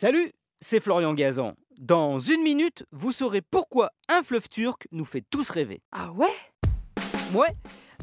Salut, c'est Florian Gazan. Dans une minute, vous saurez pourquoi un fleuve turc nous fait tous rêver. Ah ouais? Ouais,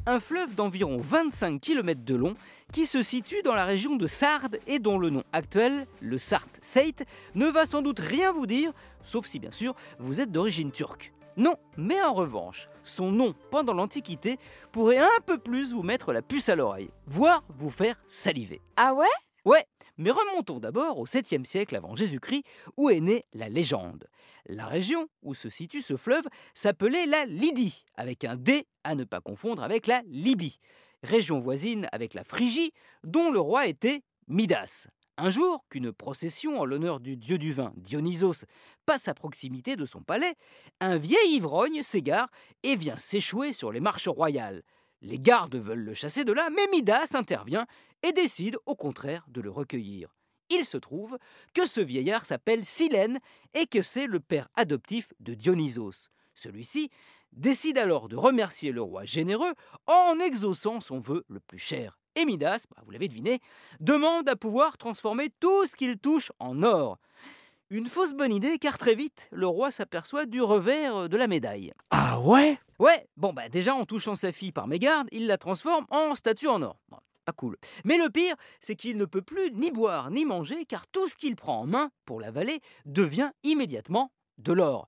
un fleuve d'environ 25 km de long qui se situe dans la région de Sardes et dont le nom actuel, le Sart Seyt, ne va sans doute rien vous dire, sauf si bien sûr vous êtes d'origine turque. Non, mais en revanche, son nom pendant l'Antiquité pourrait un peu plus vous mettre la puce à l'oreille, voire vous faire saliver. Ah ouais? Ouais, mais remontons d'abord au 7e siècle avant Jésus-Christ, où est née la légende. La région où se situe ce fleuve s'appelait la Lydie, avec un D à ne pas confondre avec la Libye, région voisine avec la Phrygie, dont le roi était Midas. Un jour qu'une procession en l'honneur du dieu du vin, Dionysos, passe à proximité de son palais, un vieil ivrogne s'égare et vient s'échouer sur les marches royales. Les gardes veulent le chasser de là, mais Midas intervient et décide au contraire de le recueillir. Il se trouve que ce vieillard s'appelle Silène et que c'est le père adoptif de Dionysos. Celui-ci décide alors de remercier le roi généreux en exaucant son vœu le plus cher. Et Midas, bah, vous l'avez deviné, demande à pouvoir transformer tout ce qu'il touche en or. Une fausse bonne idée car très vite, le roi s'aperçoit du revers de la médaille. Ah ouais? Ouais, bon bah déjà en touchant sa fille par mégarde, il la transforme en statue en or. Bon, pas cool. Mais le pire, c'est qu'il ne peut plus ni boire ni manger car tout ce qu'il prend en main pour l'avaler devient immédiatement de l'or.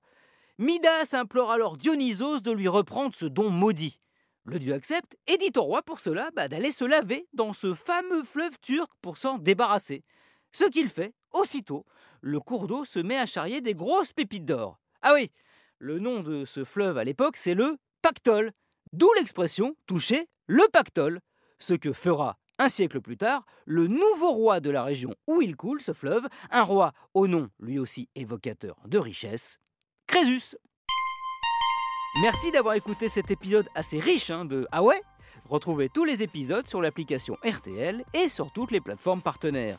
Midas implore alors Dionysos de lui reprendre ce don maudit. Le dieu accepte et dit au roi pour cela bah, d'aller se laver dans ce fameux fleuve turc pour s'en débarrasser. Ce qu'il fait, aussitôt, le cours d'eau se met à charrier des grosses pépites d'or. Ah oui, le nom de ce fleuve à l'époque, c'est le pactole, d'où l'expression toucher le pactole, ce que fera un siècle plus tard le nouveau roi de la région où il coule ce fleuve, un roi au nom lui aussi évocateur de richesse, Crésus. Merci d'avoir écouté cet épisode assez riche hein, de Ah ouais Retrouvez tous les épisodes sur l'application RTL et sur toutes les plateformes partenaires.